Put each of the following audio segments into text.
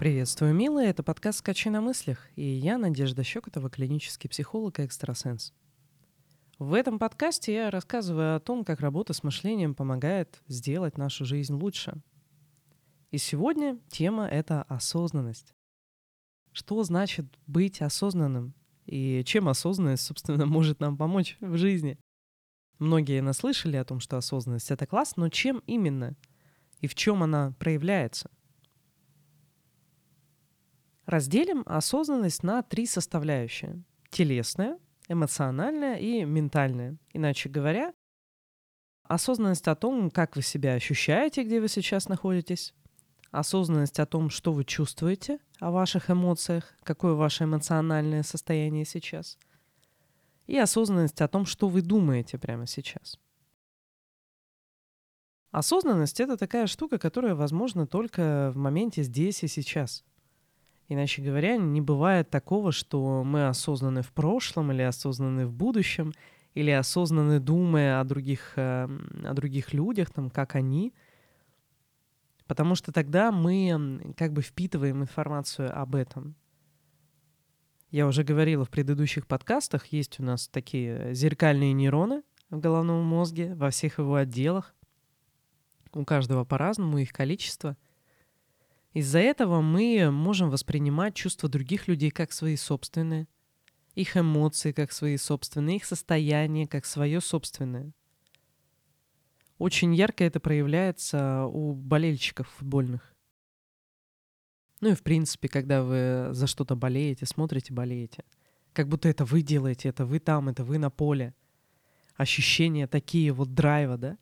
Приветствую, милые, это подкаст «Скачи на мыслях», и я Надежда Щекотова, клинический психолог и экстрасенс. В этом подкасте я рассказываю о том, как работа с мышлением помогает сделать нашу жизнь лучше. И сегодня тема — это осознанность. Что значит быть осознанным? И чем осознанность, собственно, может нам помочь в жизни? Многие наслышали о том, что осознанность — это класс, но чем именно? И в чем она проявляется? Разделим осознанность на три составляющие. Телесная, эмоциональная и ментальная. Иначе говоря, осознанность о том, как вы себя ощущаете, где вы сейчас находитесь, осознанность о том, что вы чувствуете, о ваших эмоциях, какое ваше эмоциональное состояние сейчас, и осознанность о том, что вы думаете прямо сейчас. Осознанность — это такая штука, которая возможна только в моменте здесь и сейчас — Иначе говоря, не бывает такого, что мы осознаны в прошлом или осознаны в будущем, или осознаны думая о других, э, о других людях, там, как они. Потому что тогда мы как бы впитываем информацию об этом. Я уже говорила в предыдущих подкастах, есть у нас такие зеркальные нейроны в головном мозге, во всех его отделах. У каждого по-разному их количество — из-за этого мы можем воспринимать чувства других людей как свои собственные, их эмоции как свои собственные, их состояние как свое собственное. Очень ярко это проявляется у болельщиков футбольных. Ну и в принципе, когда вы за что-то болеете, смотрите, болеете. Как будто это вы делаете, это вы там, это вы на поле. Ощущения такие вот драйва, да?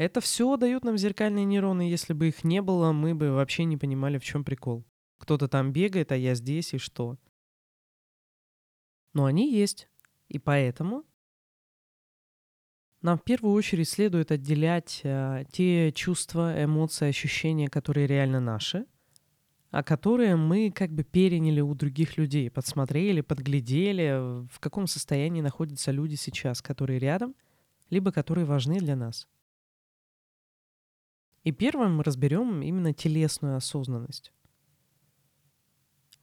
Это все дают нам зеркальные нейроны. Если бы их не было, мы бы вообще не понимали, в чем прикол. Кто-то там бегает, а я здесь, и что? Но они есть. И поэтому нам в первую очередь следует отделять э, те чувства, эмоции, ощущения, которые реально наши, а которые мы как бы переняли у других людей, подсмотрели, подглядели, в каком состоянии находятся люди сейчас, которые рядом, либо которые важны для нас. И первым мы разберем именно телесную осознанность.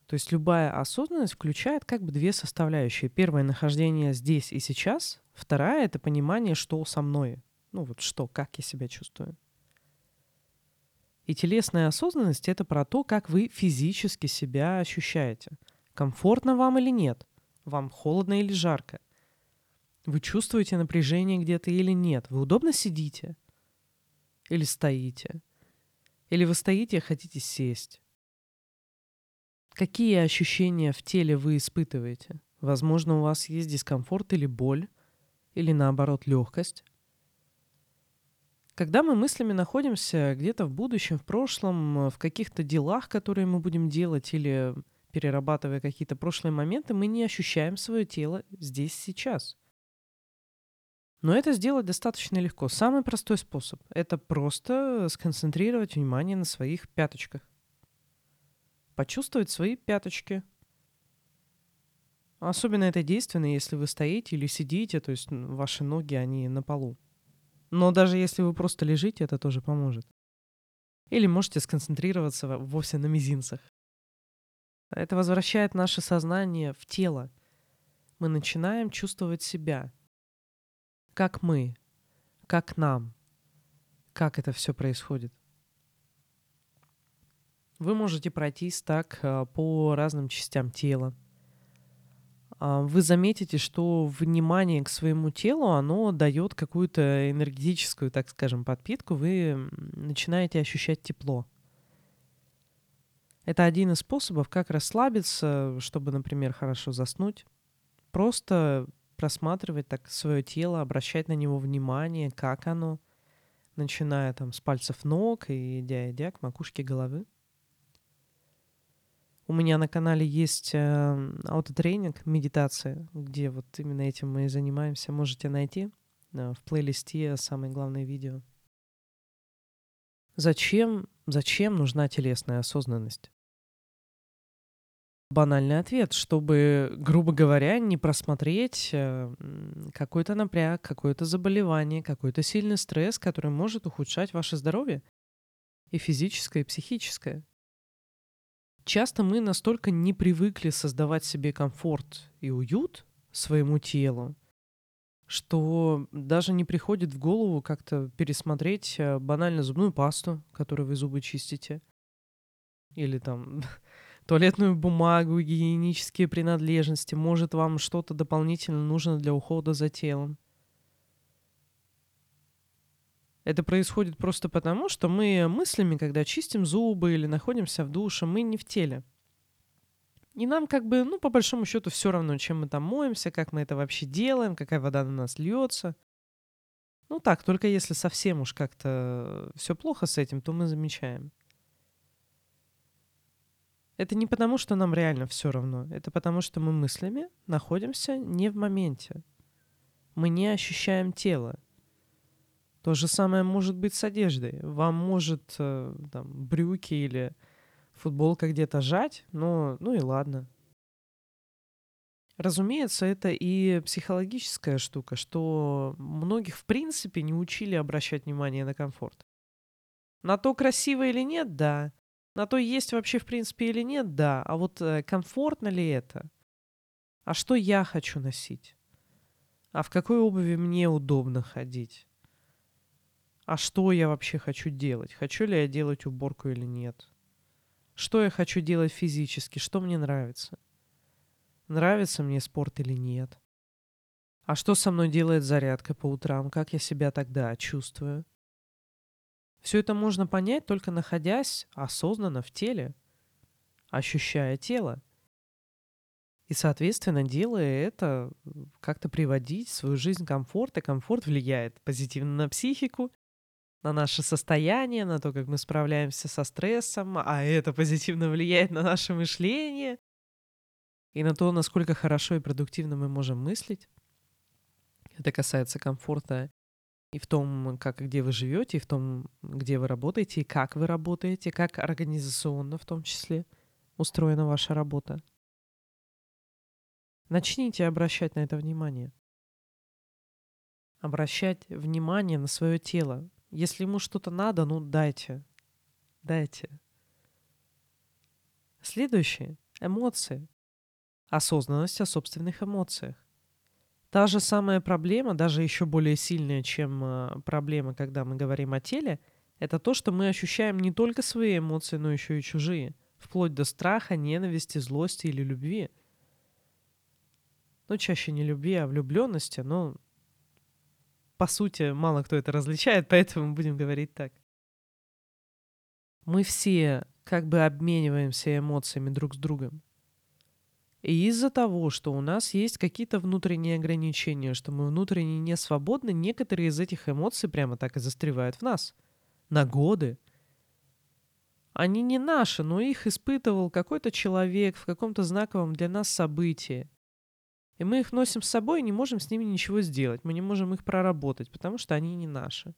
То есть любая осознанность включает как бы две составляющие. Первое — нахождение здесь и сейчас. Вторая — это понимание, что со мной. Ну вот что, как я себя чувствую. И телесная осознанность — это про то, как вы физически себя ощущаете. Комфортно вам или нет? Вам холодно или жарко? Вы чувствуете напряжение где-то или нет? Вы удобно сидите? Или стоите? Или вы стоите и хотите сесть? Какие ощущения в теле вы испытываете? Возможно, у вас есть дискомфорт или боль, или наоборот легкость. Когда мы мыслями находимся где-то в будущем, в прошлом, в каких-то делах, которые мы будем делать, или перерабатывая какие-то прошлые моменты, мы не ощущаем свое тело здесь сейчас. Но это сделать достаточно легко. Самый простой способ — это просто сконцентрировать внимание на своих пяточках. Почувствовать свои пяточки. Особенно это действенно, если вы стоите или сидите, то есть ваши ноги, они на полу. Но даже если вы просто лежите, это тоже поможет. Или можете сконцентрироваться вовсе на мизинцах. Это возвращает наше сознание в тело. Мы начинаем чувствовать себя — как мы, как нам, как это все происходит. Вы можете пройтись так а, по разным частям тела. А, вы заметите, что внимание к своему телу, оно дает какую-то энергетическую, так скажем, подпитку. Вы начинаете ощущать тепло. Это один из способов, как расслабиться, чтобы, например, хорошо заснуть. Просто просматривать так свое тело, обращать на него внимание, как оно, начиная там с пальцев ног и идя, идя к макушке головы. У меня на канале есть э, аутотренинг, медитация, где вот именно этим мы и занимаемся. Можете найти э, в плейлисте самое главное видео. Зачем, зачем нужна телесная осознанность? Банальный ответ, чтобы, грубо говоря, не просмотреть э, какой-то напряг, какое-то заболевание, какой-то сильный стресс, который может ухудшать ваше здоровье и физическое, и психическое. Часто мы настолько не привыкли создавать себе комфорт и уют своему телу, что даже не приходит в голову как-то пересмотреть э, банально зубную пасту, которой вы зубы чистите, или там туалетную бумагу, гигиенические принадлежности, может вам что-то дополнительно нужно для ухода за телом. Это происходит просто потому, что мы мыслями, когда чистим зубы или находимся в душе, мы не в теле. И нам как бы, ну, по большому счету, все равно, чем мы там моемся, как мы это вообще делаем, какая вода на нас льется. Ну так, только если совсем уж как-то все плохо с этим, то мы замечаем. Это не потому, что нам реально все равно. Это потому, что мы мыслями находимся не в моменте. Мы не ощущаем тело. То же самое может быть с одеждой. Вам может э, там, брюки или футболка где-то жать, но ну и ладно. Разумеется, это и психологическая штука, что многих в принципе не учили обращать внимание на комфорт. На то, красиво или нет, да. На то, есть вообще в принципе или нет, да. А вот э, комфортно ли это? А что я хочу носить? А в какой обуви мне удобно ходить? а что я вообще хочу делать? Хочу ли я делать уборку или нет? Что я хочу делать физически? Что мне нравится? Нравится мне спорт или нет? А что со мной делает зарядка по утрам? Как я себя тогда чувствую? Все это можно понять только находясь осознанно в теле, ощущая тело. И, соответственно, делая это, как-то приводить в свою жизнь комфорт, и комфорт влияет позитивно на психику, на наше состояние, на то, как мы справляемся со стрессом, а это позитивно влияет на наше мышление и на то, насколько хорошо и продуктивно мы можем мыслить. Это касается комфорта и в том, как где вы живете, и в том, где вы работаете, и как вы работаете, как организационно в том числе устроена ваша работа. Начните обращать на это внимание. Обращать внимание на свое тело, если ему что-то надо, ну дайте. Дайте. Следующее. Эмоции. Осознанность о собственных эмоциях. Та же самая проблема, даже еще более сильная, чем э, проблема, когда мы говорим о теле, это то, что мы ощущаем не только свои эмоции, но еще и чужие, вплоть до страха, ненависти, злости или любви. Ну, чаще не любви, а влюбленности, но по сути, мало кто это различает, поэтому будем говорить так. Мы все как бы обмениваемся эмоциями друг с другом. И из-за того, что у нас есть какие-то внутренние ограничения, что мы внутренне не свободны, некоторые из этих эмоций прямо так и застревают в нас. На годы. Они не наши, но их испытывал какой-то человек в каком-то знаковом для нас событии. И мы их носим с собой и не можем с ними ничего сделать. Мы не можем их проработать, потому что они не наши.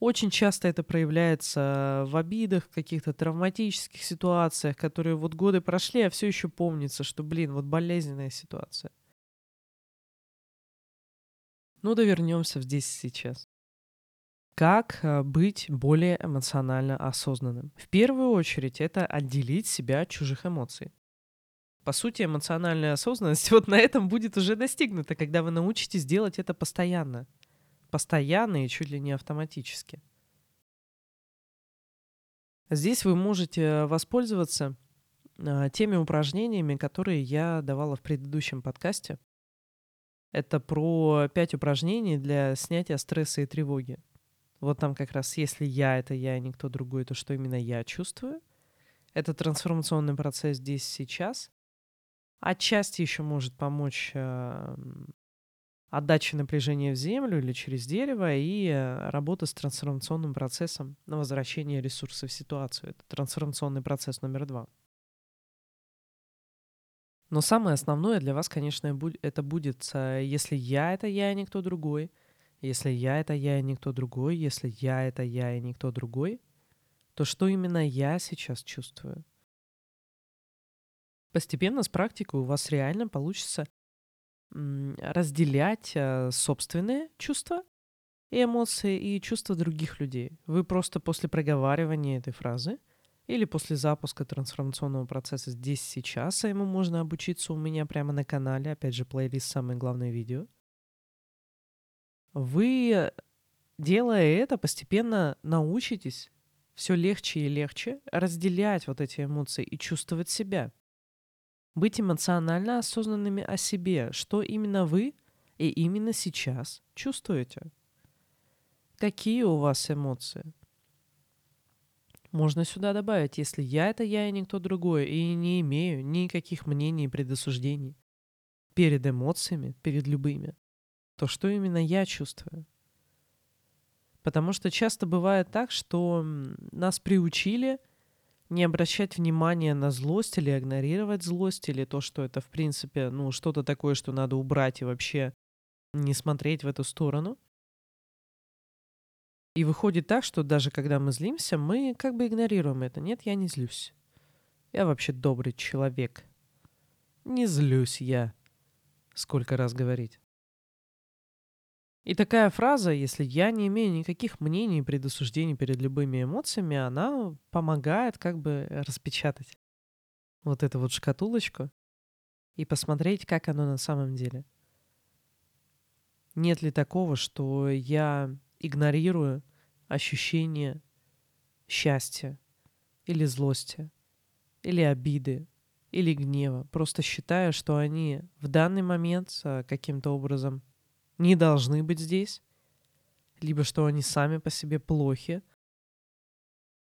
Очень часто это проявляется в обидах, каких-то травматических ситуациях, которые вот годы прошли, а все еще помнится, что, блин, вот болезненная ситуация. Ну да вернемся здесь и сейчас. Как э, быть более эмоционально осознанным? В первую очередь это отделить себя от чужих эмоций. По сути, эмоциональная осознанность вот на этом будет уже достигнута, когда вы научитесь делать это постоянно. Постоянно и чуть ли не автоматически. Здесь вы можете воспользоваться а, теми упражнениями, которые я давала в предыдущем подкасте. Это про пять упражнений для снятия стресса и тревоги. Вот там как раз, если я — это я, и никто другой, то что именно я чувствую. Это трансформационный процесс здесь сейчас. Отчасти еще может помочь э, отдача напряжения в землю или через дерево и э, работа с трансформационным процессом на возвращение ресурсов в ситуацию. Это трансформационный процесс номер два. Но самое основное для вас, конечно, это будет, э, если я — это я, и никто другой, если я — это я, и никто другой, если я — это я, и никто другой, то что именно я сейчас чувствую? Постепенно с практикой у вас реально получится разделять э, собственные чувства и эмоции и чувства других людей. Вы просто после проговаривания этой фразы или после запуска трансформационного процесса здесь сейчас, а ему можно обучиться у меня прямо на канале, опять же, плейлист «Самое главное видео». Вы, делая это, постепенно научитесь все легче и легче разделять вот эти эмоции и чувствовать себя. Быть эмоционально осознанными о себе, что именно вы и именно сейчас чувствуете. Какие у вас эмоции? Можно сюда добавить, если я — это я и никто другой, и не имею никаких мнений и предосуждений перед эмоциями, перед любыми, то что именно я чувствую? Потому что часто бывает так, что нас приучили не обращать внимания на злость или игнорировать злость, или то, что это, в принципе, ну, что-то такое, что надо убрать и вообще не смотреть в эту сторону. И выходит так, что даже когда мы злимся, мы как бы игнорируем это. Нет, я не злюсь. Я вообще добрый человек. Не злюсь я. Сколько раз говорить. И такая фраза, если я не имею никаких мнений и предосуждений перед любыми эмоциями, она помогает как бы распечатать вот эту вот шкатулочку и посмотреть, как оно на самом деле. Нет ли такого, что я игнорирую ощущение счастья или злости, или обиды, или гнева, просто считая, что они в данный момент а, каким-то образом не должны быть здесь, либо что они сами по себе плохи,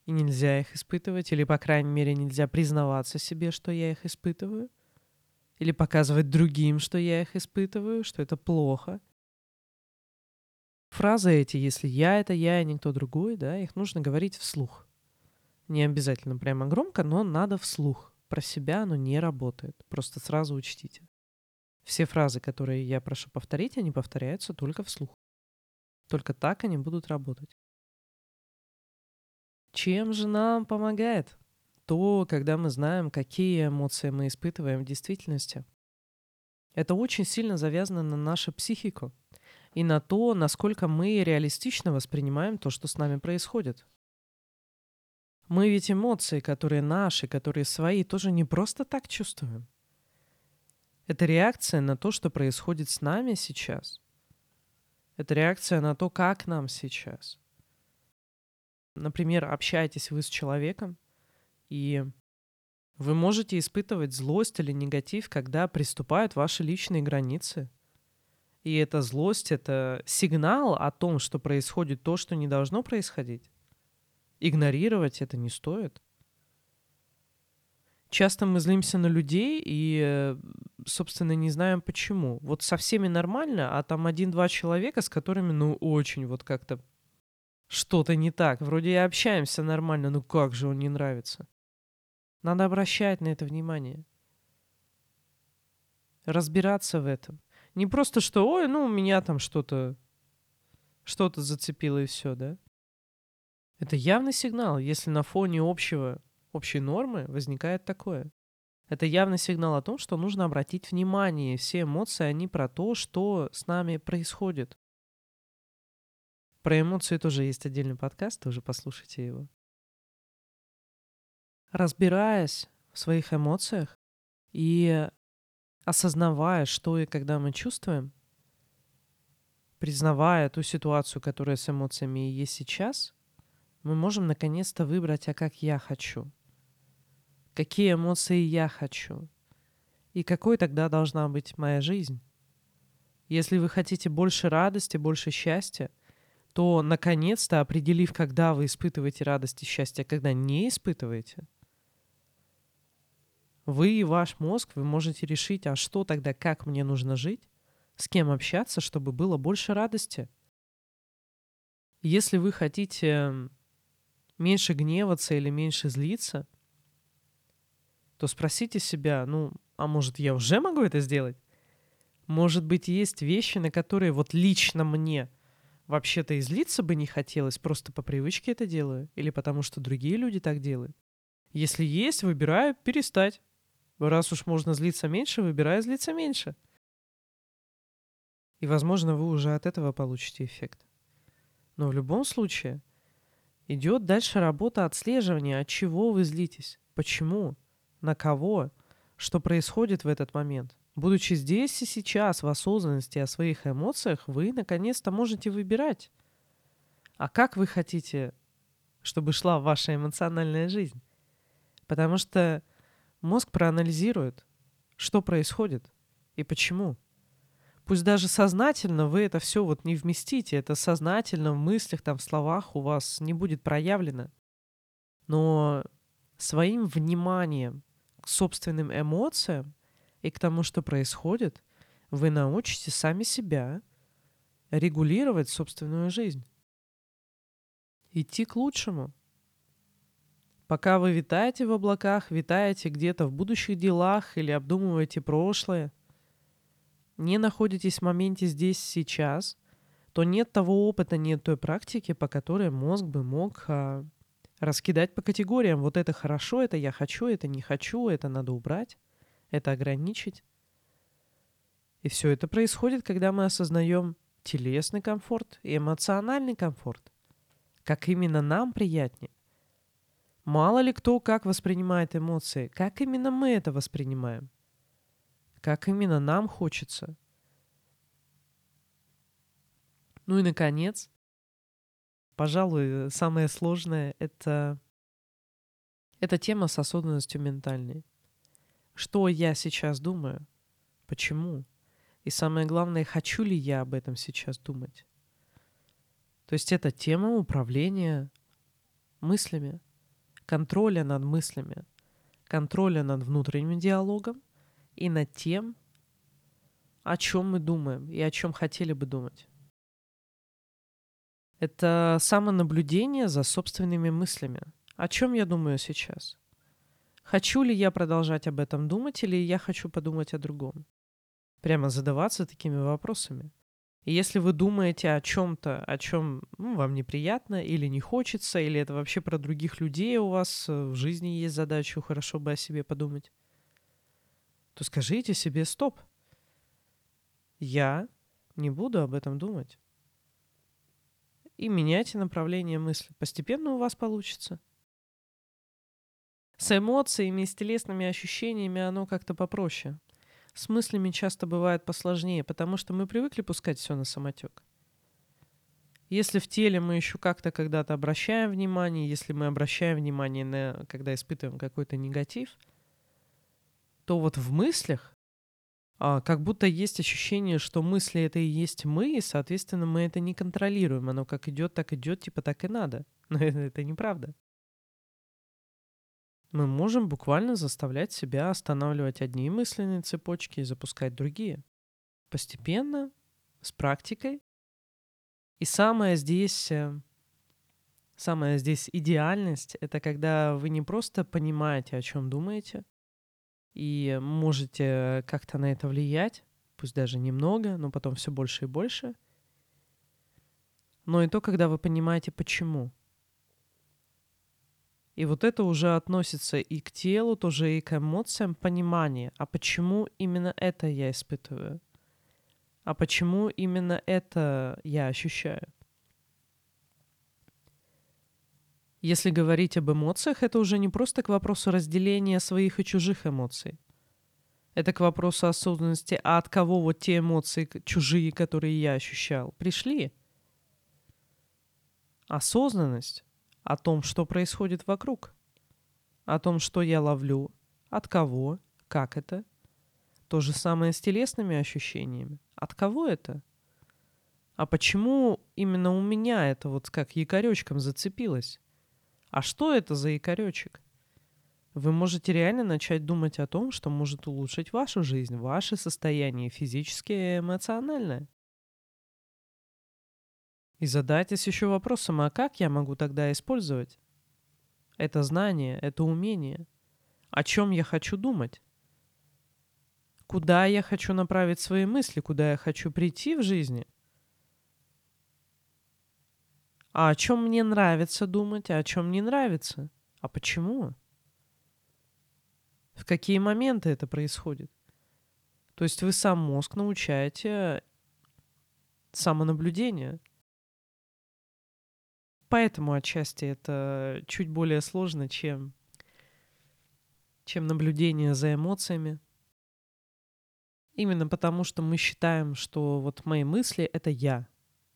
и нельзя их испытывать, или, по крайней мере, нельзя признаваться себе, что я их испытываю, или показывать другим, что я их испытываю, что это плохо — Фразы эти, если я — это я, и никто другой, да, их нужно говорить вслух. Не обязательно прямо громко, но надо вслух. Про себя оно не работает. Просто сразу учтите. Все фразы, которые я прошу повторить, они повторяются только вслух. Только так они будут работать. Чем же нам помогает то, когда мы знаем, какие эмоции мы испытываем в действительности? Это очень сильно завязано на нашу психику и на то, насколько мы реалистично воспринимаем то, что с нами происходит. Мы ведь эмоции, которые наши, которые свои, тоже не просто так чувствуем. Это реакция на то, что происходит с нами сейчас. Это реакция на то, как нам сейчас. Например, общаетесь вы с человеком, и вы можете испытывать злость или негатив, когда приступают ваши личные границы – и эта злость — это сигнал о том, что происходит то, что не должно происходить. Игнорировать это не стоит. Часто мы злимся на людей и, собственно, не знаем почему. Вот со всеми нормально, а там один-два человека, с которыми, ну, очень вот как-то что-то не так. Вроде и общаемся нормально, ну как же он не нравится. Надо обращать на это внимание. Разбираться в этом. Не просто, что, ой, ну, у меня там что-то что-то зацепило и все, да? Это явный сигнал, если на фоне общего, общей нормы возникает такое. Это явный сигнал о том, что нужно обратить внимание. Все эмоции, они про то, что с нами происходит. Про эмоции тоже есть отдельный подкаст, тоже послушайте его. Разбираясь в своих эмоциях и осознавая, что и когда мы чувствуем, признавая ту ситуацию, которая с эмоциями есть сейчас, мы можем наконец-то выбрать, а как я хочу. Какие эмоции я хочу. И какой тогда должна быть моя жизнь. Если вы хотите больше радости, больше счастья, то, наконец-то, определив, когда вы испытываете радость и счастье, а когда не испытываете, вы и ваш мозг, вы можете решить, а что тогда, как мне нужно жить, с кем общаться, чтобы было больше радости. Если вы хотите меньше гневаться или меньше злиться, то спросите себя, ну, а может, я уже могу это сделать? Может быть, есть вещи, на которые вот лично мне вообще-то и злиться бы не хотелось, просто по привычке это делаю, или потому что другие люди так делают. Если есть, выбираю перестать. Раз уж можно злиться меньше, выбирай злиться меньше. И, возможно, вы уже от этого получите эффект. Но в любом случае, Идет дальше работа отслеживания, от чего вы злитесь, почему, на кого, что происходит в этот момент. Будучи здесь и сейчас в осознанности о своих эмоциях, вы наконец-то можете выбирать. А как вы хотите, чтобы шла ваша эмоциональная жизнь? Потому что мозг проанализирует, что происходит и почему. Пусть даже сознательно вы это все вот не вместите, это сознательно в мыслях, там, в словах у вас не будет проявлено. Но своим вниманием к собственным эмоциям и к тому, что происходит, вы научите сами себя регулировать собственную жизнь. Идти к лучшему. Пока вы витаете в облаках, витаете где-то в будущих делах или обдумываете прошлое – не находитесь в моменте здесь сейчас, то нет того опыта, нет той практики, по которой мозг бы мог а, раскидать по категориям. Вот это хорошо, это я хочу, это не хочу, это надо убрать, это ограничить. И все это происходит, когда мы осознаем телесный комфорт и эмоциональный комфорт. Как именно нам приятнее. Мало ли кто как воспринимает эмоции, как именно мы это воспринимаем как именно нам хочется. Ну и, наконец, пожалуй, самое сложное — это, это тема с осознанностью ментальной. Что я сейчас думаю? Почему? И самое главное, хочу ли я об этом сейчас думать? То есть это тема управления мыслями, контроля над мыслями, контроля над внутренним диалогом — и над тем, о чем мы думаем и о чем хотели бы думать. Это самонаблюдение за собственными мыслями. О чем я думаю сейчас? Хочу ли я продолжать об этом думать или я хочу подумать о другом? Прямо задаваться такими вопросами. И если вы думаете о чем-то, о чем ну, вам неприятно или не хочется, или это вообще про других людей у вас э, в жизни есть задача, хорошо бы о себе подумать, то скажите себе стоп. Я не буду об этом думать. И меняйте направление мысли. Постепенно у вас получится. С эмоциями и с телесными ощущениями оно как-то попроще. С мыслями часто бывает посложнее, потому что мы привыкли пускать все на самотек. Если в теле мы еще как-то когда-то обращаем внимание, если мы обращаем внимание на, когда испытываем какой-то негатив – то вот в мыслях а, как будто есть ощущение, что мысли это и есть мы, и, соответственно, мы это не контролируем. Оно как идет, так идет, типа так и надо. Но это, это неправда. Мы можем буквально заставлять себя останавливать одни мысленные цепочки и запускать другие. Постепенно, с практикой. И самое здесь, э, самая здесь идеальность — это когда вы не просто понимаете, о чем думаете, и можете как-то на это влиять, пусть даже немного, но потом все больше и больше. Но и то, когда вы понимаете, почему. И вот это уже относится и к телу, тоже и к эмоциям, понимание, а почему именно это я испытываю, а почему именно это я ощущаю. Если говорить об эмоциях, это уже не просто к вопросу разделения своих и чужих эмоций. Это к вопросу осознанности, а от кого вот те эмоции чужие, которые я ощущал, пришли? Осознанность о том, что происходит вокруг, о том, что я ловлю, от кого, как это. То же самое с телесными ощущениями. От кого это? А почему именно у меня это вот как якоречком зацепилось? А что это за якоречек? Вы можете реально начать думать о том, что может улучшить вашу жизнь, ваше состояние физическое и эмоциональное. И задайтесь еще вопросом, а как я могу тогда использовать это знание, это умение? О чем я хочу думать? Куда я хочу направить свои мысли, куда я хочу прийти в жизни? А о чем мне нравится думать, а о чем не нравится? А почему? В какие моменты это происходит? То есть вы сам мозг научаете самонаблюдению. поэтому отчасти это чуть более сложно, чем, чем наблюдение за эмоциями. Именно потому, что мы считаем, что вот мои мысли — это я.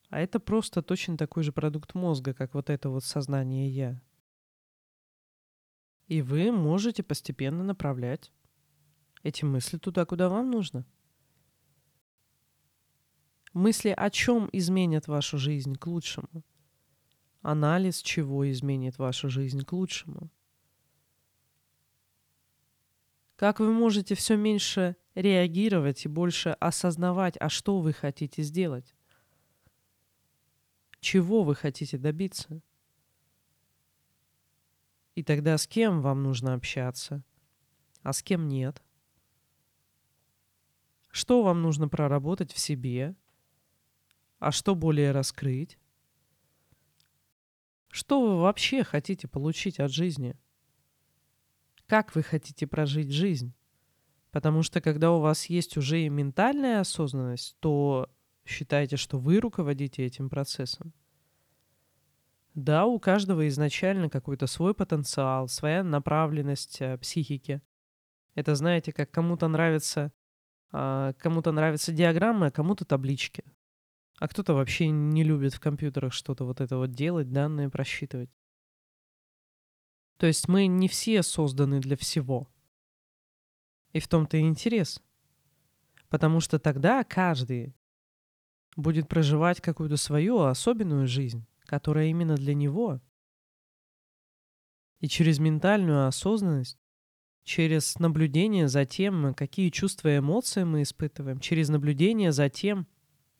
А это просто точно такой же продукт мозга, как вот это вот сознание «я». И вы можете постепенно направлять эти мысли туда, куда вам нужно. Мысли о чем изменят вашу жизнь к лучшему? Анализ чего изменит вашу жизнь к лучшему? Как вы можете все меньше реагировать и больше осознавать, а что вы хотите сделать? Чего вы хотите добиться? И тогда с кем вам нужно общаться, а с кем нет? Что вам нужно проработать в себе, а что более раскрыть? Что вы вообще хотите получить от жизни? Как вы хотите прожить жизнь? Потому что когда у вас есть уже и ментальная осознанность, то считайте, что вы руководите этим процессом. Да, у каждого изначально какой-то свой потенциал, своя направленность э, психики. Это, знаете, как кому-то нравится, э, кому-то нравятся диаграммы, а кому-то таблички. А кто-то вообще не любит в компьютерах что-то вот это вот делать, данные просчитывать. То есть мы не все созданы для всего. И в том-то и интерес. Потому что тогда каждый будет проживать какую-то свою особенную жизнь, которая именно для него. И через ментальную осознанность, через наблюдение за тем, какие чувства и эмоции мы испытываем, через наблюдение за тем,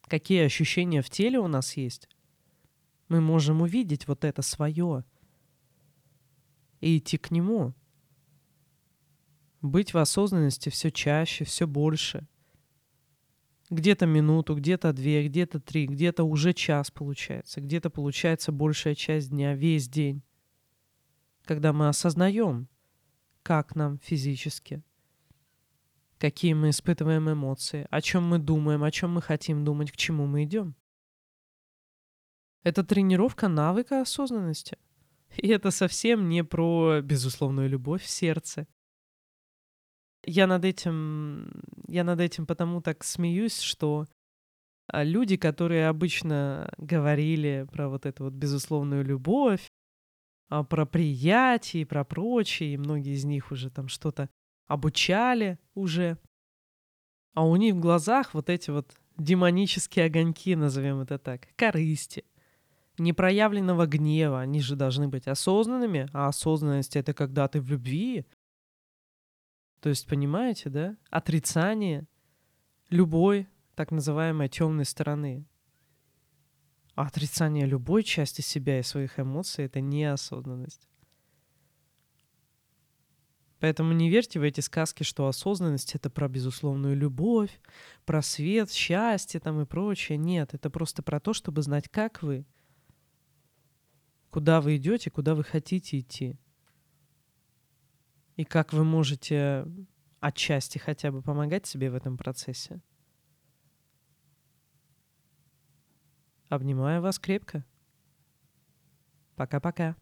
какие ощущения в теле у нас есть, мы можем увидеть вот это свое и идти к нему. Быть в осознанности все чаще, все больше. Где-то минуту, где-то две, где-то три, где-то уже час получается, где-то получается большая часть дня, весь день. Когда мы осознаем, как нам физически, какие мы испытываем эмоции, о чем мы думаем, о чем мы хотим думать, к чему мы идем. Это тренировка навыка осознанности. И это совсем не про безусловную любовь в сердце. Я над этим, я над этим потому так смеюсь, что а, люди, которые обычно говорили про вот эту вот безусловную любовь, а, про приятие и про прочее, и многие из них уже там что-то обучали уже. А у них в глазах вот эти вот демонические огоньки, назовем это так, корысти, непроявленного гнева. Они же должны быть осознанными, а осознанность — это когда ты в любви. То есть, понимаете, да? Отрицание любой так называемой темной стороны. А отрицание любой части себя и своих эмоций — это неосознанность. Поэтому не верьте в эти сказки, что осознанность — это про безусловную любовь, про свет, счастье там и прочее. Нет, это просто про то, чтобы знать, как вы, куда вы идете, куда вы хотите идти. И как вы можете отчасти хотя бы помогать себе в этом процессе. Обнимаю вас крепко. Пока-пока.